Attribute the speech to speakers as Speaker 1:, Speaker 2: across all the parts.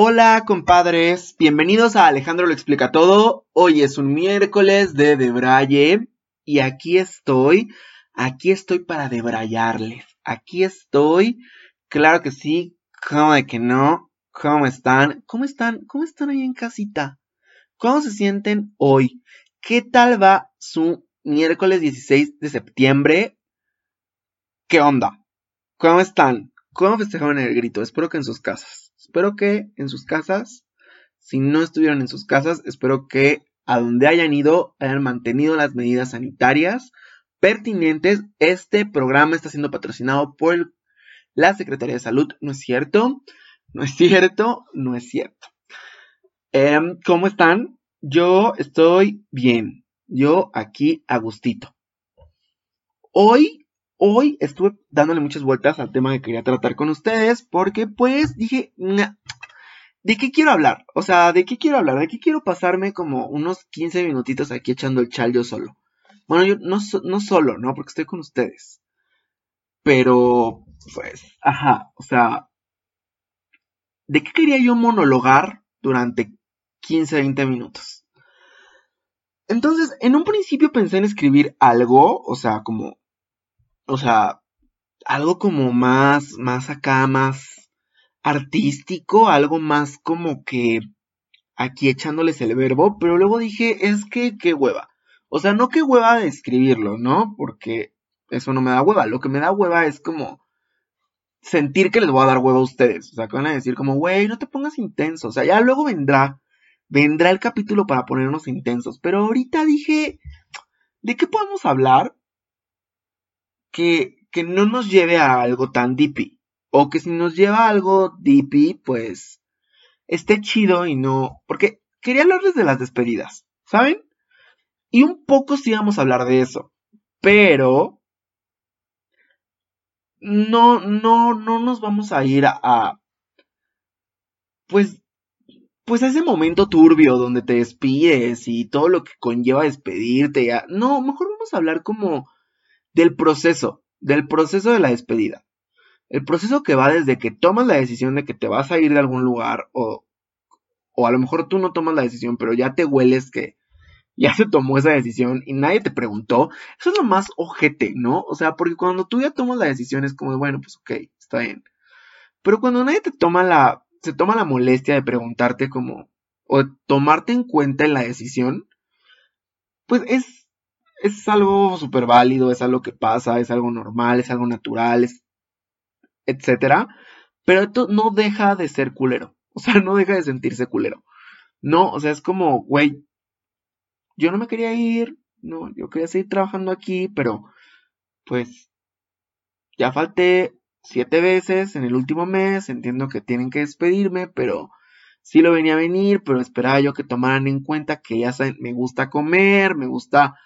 Speaker 1: Hola compadres, bienvenidos a Alejandro lo explica todo. Hoy es un miércoles de Debraye y aquí estoy, aquí estoy para debrayarles. Aquí estoy, claro que sí, como de que no, ¿cómo están? ¿Cómo están? ¿Cómo están ahí en casita? ¿Cómo se sienten hoy? ¿Qué tal va su miércoles 16 de septiembre? ¿Qué onda? ¿Cómo están? ¿Cómo festejaron el grito? Espero que en sus casas. Espero que en sus casas, si no estuvieron en sus casas, espero que a donde hayan ido hayan mantenido las medidas sanitarias pertinentes. Este programa está siendo patrocinado por la Secretaría de Salud, ¿no es cierto? No es cierto, no es cierto. Em, ¿Cómo están? Yo estoy bien. Yo aquí a gustito. Hoy Hoy estuve dándole muchas vueltas al tema que quería tratar con ustedes porque pues dije, ¿de qué quiero hablar? O sea, ¿de qué quiero hablar? ¿De qué quiero pasarme como unos 15 minutitos aquí echando el chal yo solo? Bueno, yo no, no solo, ¿no? Porque estoy con ustedes. Pero, pues, ajá, o sea, ¿de qué quería yo monologar durante 15, 20 minutos? Entonces, en un principio pensé en escribir algo, o sea, como o sea, algo como más, más acá, más artístico, algo más como que aquí echándoles el verbo, pero luego dije, es que qué hueva. O sea, no qué hueva de escribirlo, ¿no? Porque eso no me da hueva. Lo que me da hueva es como sentir que les voy a dar hueva a ustedes. O sea, que van a decir como, güey, no te pongas intenso. O sea, ya luego vendrá, vendrá el capítulo para ponernos intensos. Pero ahorita dije, ¿de qué podemos hablar? Que, que no nos lleve a algo tan dippy. O que si nos lleva a algo dippy, pues esté chido y no. Porque quería hablarles de las despedidas, ¿saben? Y un poco sí vamos a hablar de eso. Pero. No, no, no nos vamos a ir a. pues. Pues a ese momento turbio donde te despides y todo lo que conlleva despedirte. No, mejor vamos a hablar como del proceso, del proceso de la despedida. El proceso que va desde que tomas la decisión de que te vas a ir de algún lugar o, o a lo mejor tú no tomas la decisión, pero ya te hueles que ya se tomó esa decisión y nadie te preguntó. Eso es lo más ojete, ¿no? O sea, porque cuando tú ya tomas la decisión es como, bueno, pues ok, está bien. Pero cuando nadie te toma la, se toma la molestia de preguntarte como, o tomarte en cuenta en la decisión, pues es es algo súper válido, es algo que pasa, es algo normal, es algo natural, es etcétera. Pero esto no deja de ser culero. O sea, no deja de sentirse culero. No, o sea, es como, güey, yo no me quería ir, no, yo quería seguir trabajando aquí, pero pues ya falté siete veces en el último mes, entiendo que tienen que despedirme, pero sí lo venía a venir, pero esperaba yo que tomaran en cuenta que ya me gusta comer, me gusta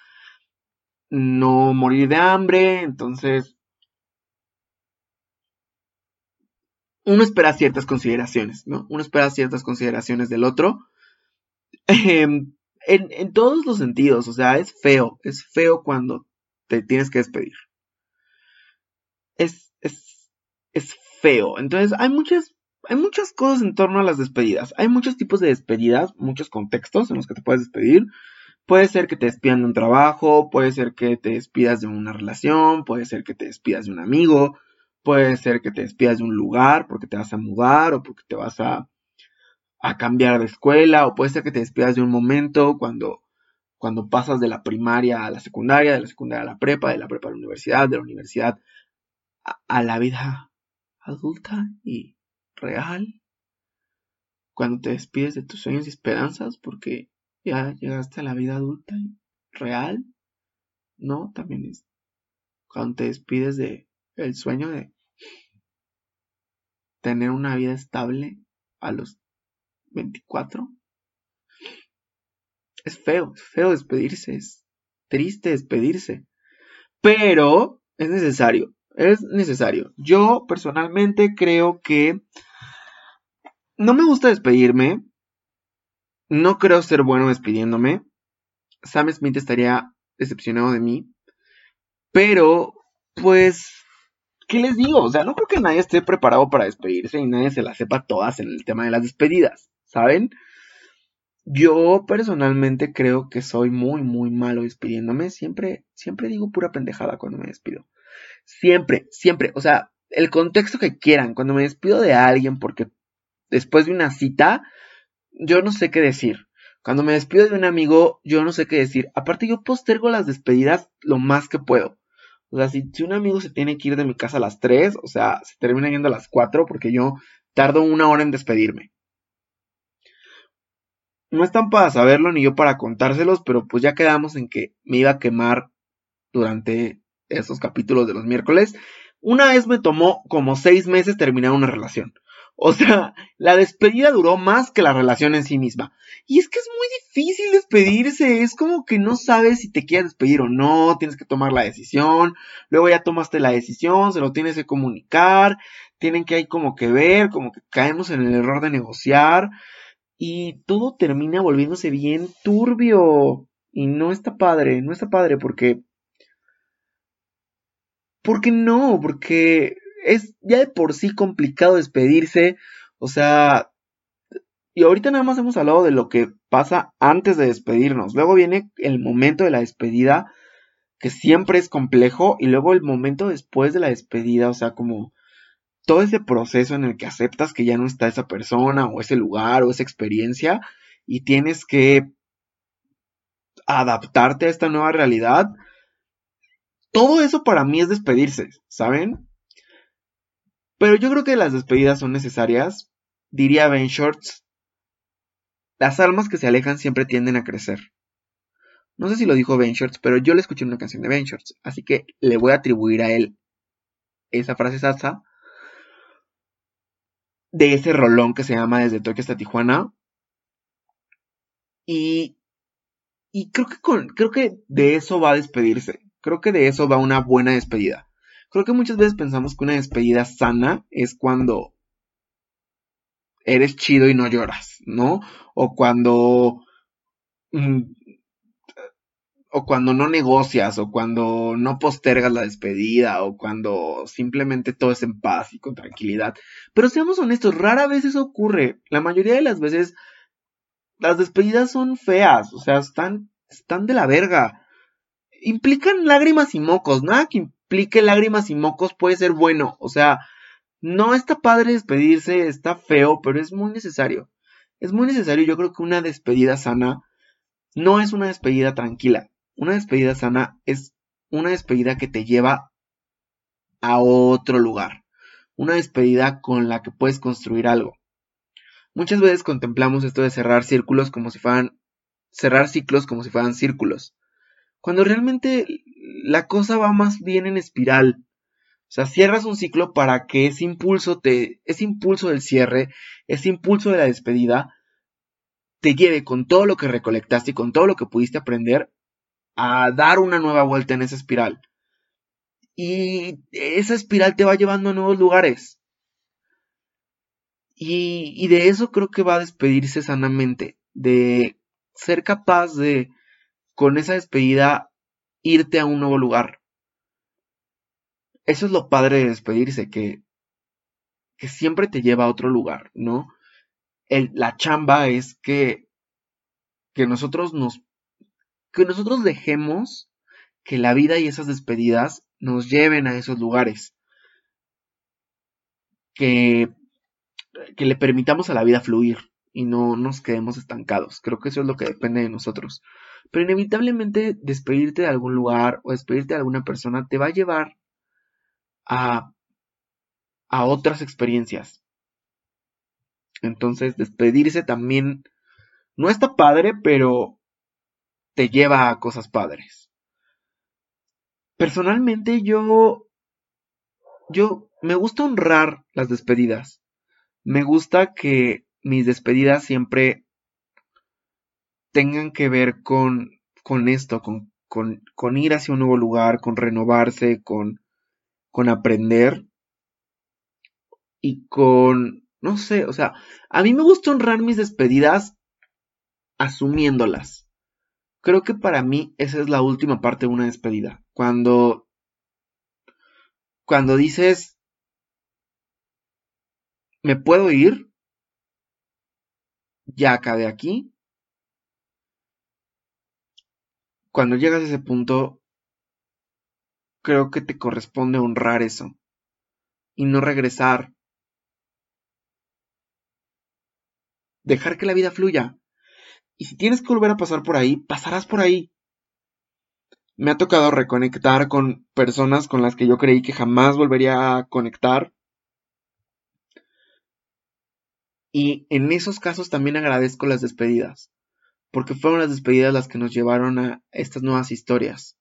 Speaker 1: no morir de hambre, entonces uno espera ciertas consideraciones, ¿no? Uno espera ciertas consideraciones del otro. Em, en, todos los sentidos, o sea, es feo, es feo cuando te tienes que despedir. Es, es, es feo. Entonces, hay muchas, hay muchas cosas en torno a las despedidas. Hay muchos tipos de despedidas, muchos contextos en los que te puedes despedir. Puede ser que te despidan de un trabajo, puede ser que te despidas de una relación, puede ser que te despidas de un amigo, puede ser que te despidas de un lugar porque te vas a mudar o porque te vas a, a cambiar de escuela, o puede ser que te despidas de un momento cuando, cuando pasas de la primaria a la secundaria, de la secundaria a la prepa, de la prepa a la universidad, de la universidad a, a la vida adulta y real. Cuando te despides de tus sueños y esperanzas porque ya llegaste a la vida adulta y real, ¿no? También es cuando te despides de el sueño de tener una vida estable a los 24. Es feo, es feo despedirse, es triste despedirse, pero es necesario, es necesario. Yo personalmente creo que no me gusta despedirme, no creo ser bueno despidiéndome. Sam Smith estaría decepcionado de mí. Pero, pues, ¿qué les digo? O sea, no creo que nadie esté preparado para despedirse y nadie se la sepa todas en el tema de las despedidas, ¿saben? Yo personalmente creo que soy muy, muy malo despidiéndome. Siempre, siempre digo pura pendejada cuando me despido. Siempre, siempre. O sea, el contexto que quieran. Cuando me despido de alguien porque después de una cita, yo no sé qué decir. Cuando me despido de un amigo, yo no sé qué decir. Aparte, yo postergo las despedidas lo más que puedo. O sea, si, un amigo se tiene que ir de mi casa a las 3, o sea, se termina yendo a las 4 porque yo tardo una hora en despedirme. No están para saberlo ni yo para contárselos, pero pues ya quedamos en que me iba a quemar durante esos capítulos de los miércoles. Una vez me tomó como seis meses terminar una relación. O sea, la despedida duró más que la relación en sí misma. Y es que es muy difícil despedirse. Es como que no sabes si te quieres despedir o no. Tienes que tomar la decisión. Luego ya tomaste la decisión, se lo tienes que comunicar. Tienen que hay como que ver, como que caemos en el error de negociar y todo termina volviéndose bien turbio. Y no está padre, no está padre porque... Porque no, porque es ya de por sí complicado despedirse. O sea, y ahorita nada más hemos hablado de lo que pasa antes de despedirnos. Luego viene el momento de la despedida, que siempre es complejo, y luego el momento después de la despedida, o sea, como todo ese proceso en el que aceptas que ya no está esa persona o ese lugar o esa experiencia y tienes que adaptarte a esta nueva realidad, todo eso para mí es despedirse, ¿saben? Pero yo creo que las despedidas son necesarias. Diría Ben Shorts, las almas que se alejan siempre tienden a crecer. No sé si lo dijo Ben Shorts, pero yo le escuché una canción de Ben Shorts, así que le voy a atribuir a él esa frase salsa de ese rolón que se llama Desde Tokio hasta Tijuana. Y, y creo, que con, creo que de eso va a despedirse. Creo que de eso va una buena despedida. Creo que muchas veces pensamos que una despedida sana es cuando eres chido y no lloras, ¿no? O cuando mm, o cuando no negocias, o cuando no postergas la despedida, o cuando simplemente todo es en paz y con tranquilidad. Pero seamos honestos, rara vez eso ocurre. La mayoría de las veces las despedidas son feas, o sea, están, están de la verga. Implican lágrimas y mocos, nada que implique lágrimas y mocos puede ser bueno, o sea, no está padre despedirse, está feo, pero es muy necesario. Es muy necesario, yo creo que una despedida sana no es una despedida tranquila una despedida sana es una despedida que te lleva a otro lugar. Una despedida con la que puedes construir algo. Muchas veces contemplamos esto de cerrar círculos como si fueran cerrar ciclos como si fueran círculos. Cuando realmente la cosa va más bien en espiral. O sea, cierras un ciclo para que ese impulso te ese impulso del cierre, ese impulso de la despedida te lleve con todo lo que recolectaste y con todo lo que pudiste aprender a dar una nueva vuelta en esa espiral. Y esa espiral te va llevando a nuevos lugares. Y, y, de eso creo que va a despedirse sanamente, de ser capaz de, con esa despedida, irte a un nuevo lugar. Eso es lo padre de despedirse, que, siempre te lleva a otro lugar, ¿no? La chamba es que, que nosotros nos que nosotros dejemos que la vida y esas despedidas nos lleven a esos lugares. Que, que le permitamos a la vida fluir y no nos quedemos estancados. Creo que eso es lo que depende de nosotros. Pero inevitablemente despedirte de algún lugar o despedirte de alguna persona te va a llevar a, a otras experiencias. Entonces, despedirse también no está padre, pero te lleva a cosas padres. Personalmente yo yo me gusta honrar las despedidas. Me gusta que mis despedidas siempre tengan que ver con, con esto, con, con, con, ir hacia un nuevo lugar, con renovarse, con, con aprender y con, no sé, o sea, a mí me gusta honrar mis despedidas asumiéndolas creo que para mí esa es la última parte de una despedida. Cuando, cuando dices, ¿me puedo ir? Ya acabé aquí. Cuando llegas a ese punto, creo que te corresponde honrar eso y no regresar. Dejar que la vida fluya. Y si tienes que volver a pasar por ahí, pasarás por ahí. Me ha tocado reconectar con personas con las que yo creí que jamás volvería a conectar. Y en esos casos también agradezco las despedidas, porque fueron las despedidas las que nos llevaron a estas nuevas historias.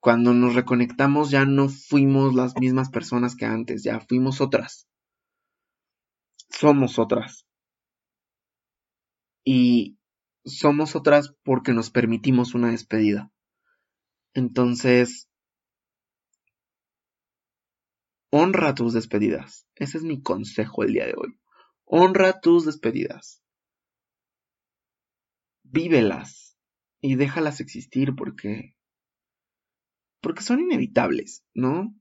Speaker 1: Cuando nos reconectamos ya no fuimos las mismas personas que antes, ya fuimos otras. Somos otras. Y somos otras porque nos permitimos una despedida. Entonces, honra tus despedidas. Ese es mi consejo el día de hoy. Honra tus despedidas. Vívelas y déjalas existir porque porque son inevitables, ¿no?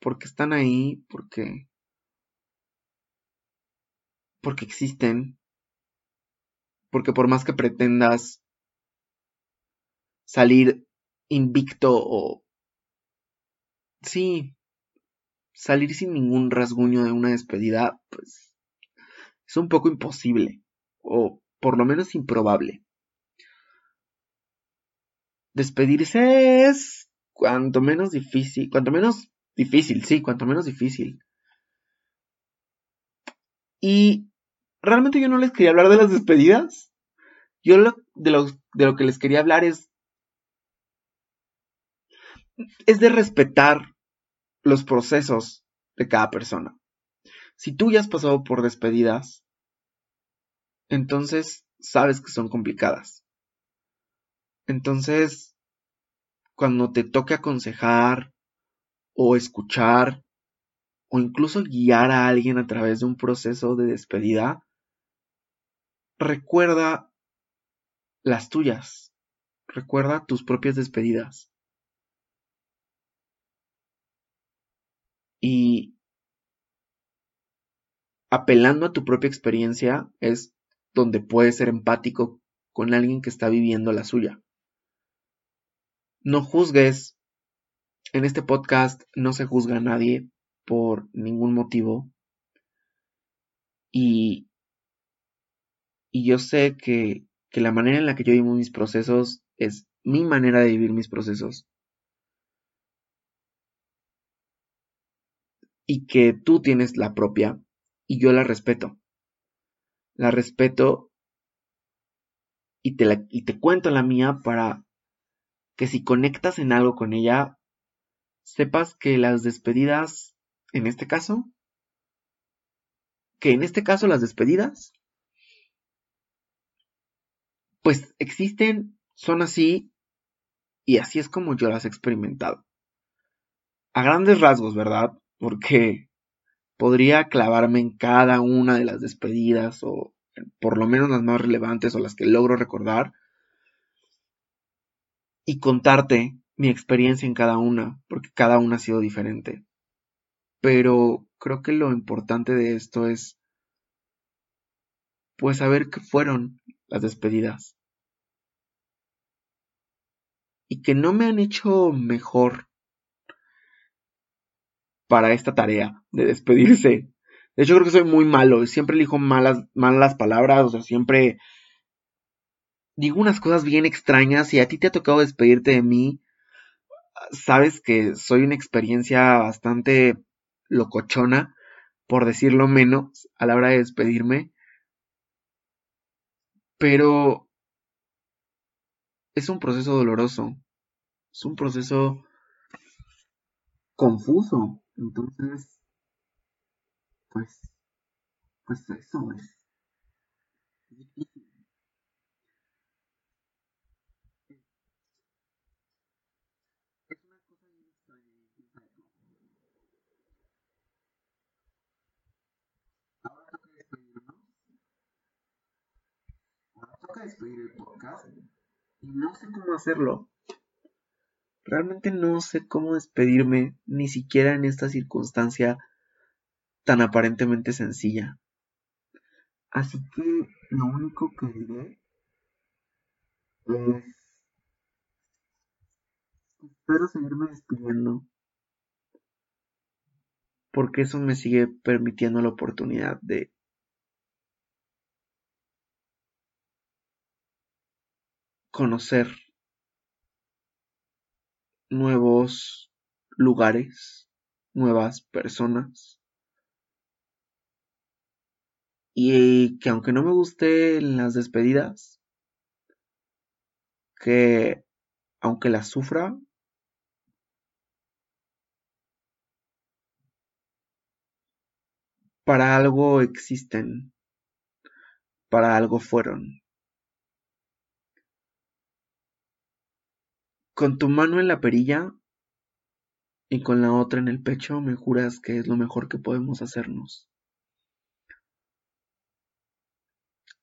Speaker 1: Porque están ahí, porque porque existen, porque por más que pretendas salir invicto o... Sí, salir sin ningún rasguño de una despedida, pues es un poco imposible, o por lo menos improbable. Despedirse es cuanto menos difícil, cuanto menos difícil, sí, cuanto menos difícil. Y realmente yo no les quería hablar de las despedidas. Yo de, lo, de lo que les quería hablar es es de respetar los procesos de cada persona. Si tú ya has pasado por despedidas, entonces sabes que son complicadas. Entonces, cuando te toque aconsejar o escuchar o incluso guiar a alguien a través de un proceso de despedida, recuerda las tuyas, recuerda tus propias despedidas. Y apelando a tu propia experiencia es donde puedes ser empático con alguien que está viviendo la suya. No juzgues. En este podcast no se juzga a nadie por ningún motivo. Y, y yo sé que, que la manera en la que yo vivo mis procesos es mi manera de vivir mis procesos. y que tú tienes la propia y yo la respeto. La respeto y te, la, y te cuento la mía para que si conectas en algo con ella, sepas que las despedidas, en este caso, que en este caso las despedidas, pues existen, son así, y así es como yo las he experimentado. A grandes rasgos, ¿verdad? porque podría clavarme en cada una de las despedidas o por lo menos las más relevantes o las que logro recordar y contarte mi experiencia en cada una, porque cada una ha sido diferente. Pero creo que lo importante de esto es pues saber qué fueron las despedidas. Y que no me han hecho mejor para esta tarea de despedirse. De hecho, creo que soy muy malo. Siempre elijo malas, malas palabras. O sea, siempre digo unas cosas bien extrañas. Y a ti te ha tocado despedirte de mí. Sabes que soy una experiencia bastante locochona, por decirlo menos, a la hora de despedirme. Pero es un proceso doloroso. Es un proceso confuso. Entonces, pues, pues eso es una cosa bien extraña Ahora toca despedirnos. Ahora toca despedir el podcast. Y no sé cómo hacerlo. Realmente no sé cómo despedirme, ni siquiera en esta circunstancia tan aparentemente sencilla. Así que lo único que diré es... Espero seguirme despidiendo. Porque eso me sigue permitiendo la oportunidad de conocer nuevos lugares, nuevas personas. Y que aunque no me gusten las despedidas, que aunque las sufra, para algo existen, para algo fueron. Con tu mano en la perilla y con la otra en el pecho me juras que es lo mejor que podemos hacernos.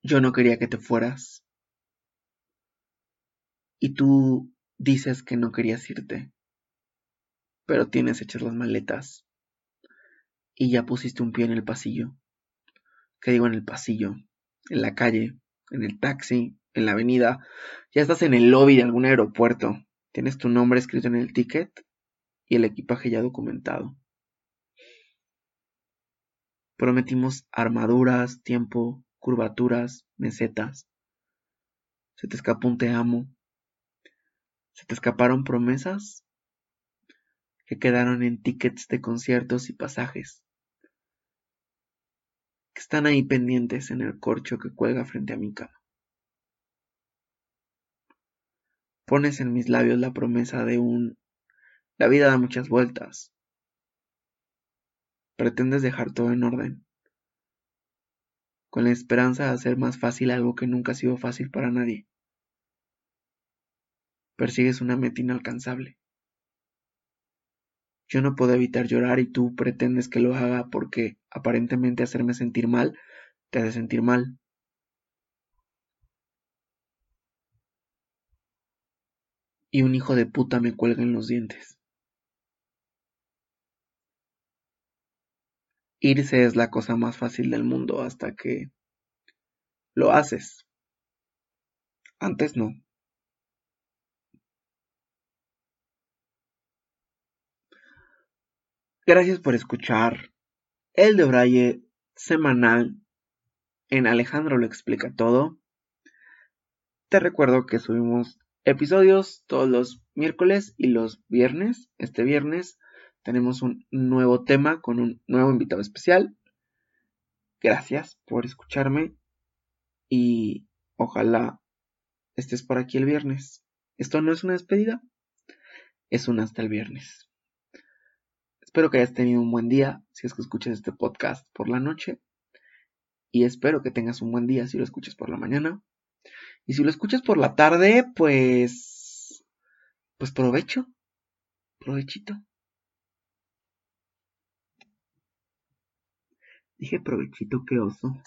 Speaker 1: Yo no quería que te fueras. Y tú dices que no querías irte. Pero tienes hechas las maletas. Y ya pusiste un pie en el pasillo. ¿Qué digo en el pasillo? En la calle, en el taxi, en la avenida. Ya estás en el lobby de algún aeropuerto. Tienes tu nombre escrito en el ticket y el equipaje ya documentado. Prometimos armaduras, tiempo, curvaturas, mesetas. Se te escapó un te amo. Se te escaparon promesas que quedaron en tickets de conciertos y pasajes. Que están ahí pendientes en el corcho que cuelga frente a mi cama. Pones en mis labios la promesa de un la vida da muchas vueltas. Pretendes dejar todo en orden, con la esperanza de hacer más fácil algo que nunca ha sido fácil para nadie. Persigues una meta inalcanzable. Yo no puedo evitar llorar y tú pretendes que lo haga porque aparentemente hacerme sentir mal te hace sentir mal. Y un hijo de puta me cuelga en los dientes. Irse es la cosa más fácil del mundo hasta que lo haces. Antes no. Gracias por escuchar el de Braille semanal en Alejandro lo explica todo. Te recuerdo que subimos episodios todos los miércoles y los viernes. Este viernes tenemos un nuevo tema con un nuevo invitado especial. Gracias por escucharme y ojalá estés por aquí el viernes. Esto no es una despedida, es un hasta el viernes. Espero que hayas tenido un buen día si es que escuchas este podcast por la noche. Y espero que tengas un buen día si lo escuchas por la mañana. Y si lo escuchas por la tarde, pues... Pues provecho. Provechito. Dije provechito, qué oso.